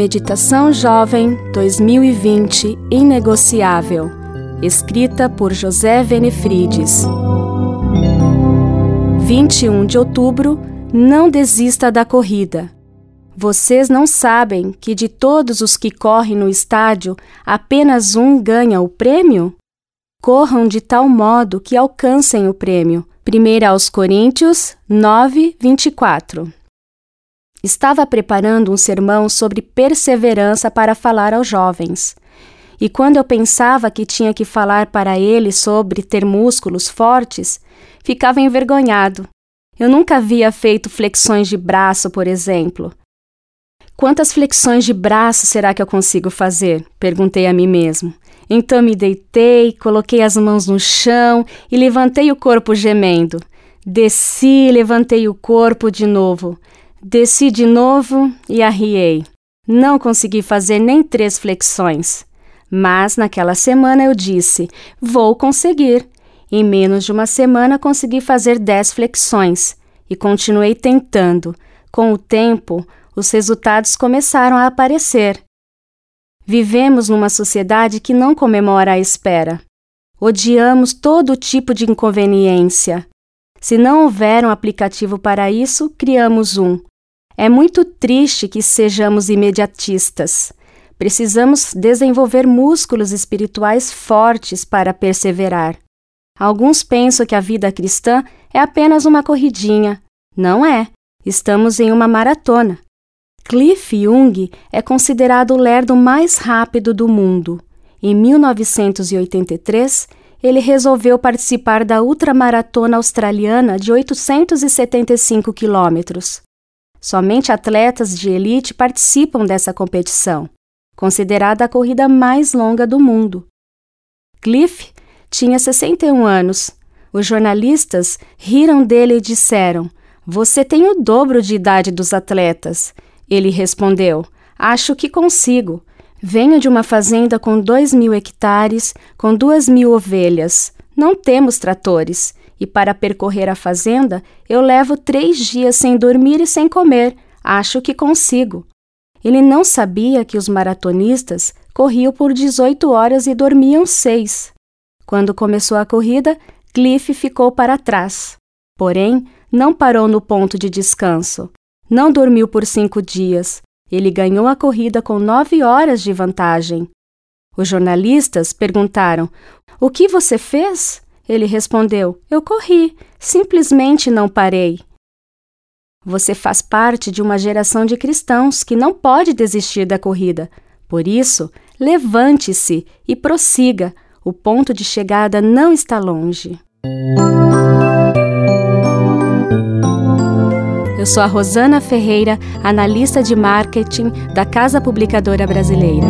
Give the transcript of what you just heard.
Meditação Jovem 2020 Inegociável. Escrita por José Venefrides. 21 de outubro. Não desista da corrida. Vocês não sabem que de todos os que correm no estádio, apenas um ganha o prêmio? Corram de tal modo que alcancem o prêmio. 1 aos Coríntios 9, 24. Estava preparando um sermão sobre perseverança para falar aos jovens. E quando eu pensava que tinha que falar para eles sobre ter músculos fortes, ficava envergonhado. Eu nunca havia feito flexões de braço, por exemplo. Quantas flexões de braço será que eu consigo fazer? Perguntei a mim mesmo. Então me deitei, coloquei as mãos no chão e levantei o corpo gemendo. Desci, levantei o corpo de novo. Desci de novo e arriei. Não consegui fazer nem três flexões. Mas naquela semana eu disse: vou conseguir. Em menos de uma semana consegui fazer dez flexões e continuei tentando. Com o tempo, os resultados começaram a aparecer. Vivemos numa sociedade que não comemora a espera. Odiamos todo tipo de inconveniência. Se não houver um aplicativo para isso, criamos um. É muito triste que sejamos imediatistas. Precisamos desenvolver músculos espirituais fortes para perseverar. Alguns pensam que a vida cristã é apenas uma corridinha. Não é. Estamos em uma maratona. Cliff Young é considerado o lerdo mais rápido do mundo. Em 1983, ele resolveu participar da ultramaratona australiana de 875 quilômetros. Somente atletas de elite participam dessa competição, considerada a corrida mais longa do mundo. Cliff tinha 61 anos. Os jornalistas riram dele e disseram: Você tem o dobro de idade dos atletas. Ele respondeu: Acho que consigo. Venho de uma fazenda com dois mil hectares, com duas mil ovelhas. Não temos tratores e para percorrer a fazenda eu levo três dias sem dormir e sem comer. Acho que consigo. Ele não sabia que os maratonistas corriam por 18 horas e dormiam seis. Quando começou a corrida, Cliff ficou para trás. Porém, não parou no ponto de descanso. Não dormiu por cinco dias. Ele ganhou a corrida com nove horas de vantagem. Os jornalistas perguntaram: O que você fez? Ele respondeu: Eu corri, simplesmente não parei. Você faz parte de uma geração de cristãos que não pode desistir da corrida. Por isso, levante-se e prossiga. O ponto de chegada não está longe. Eu sou a Rosana Ferreira, analista de marketing da Casa Publicadora Brasileira.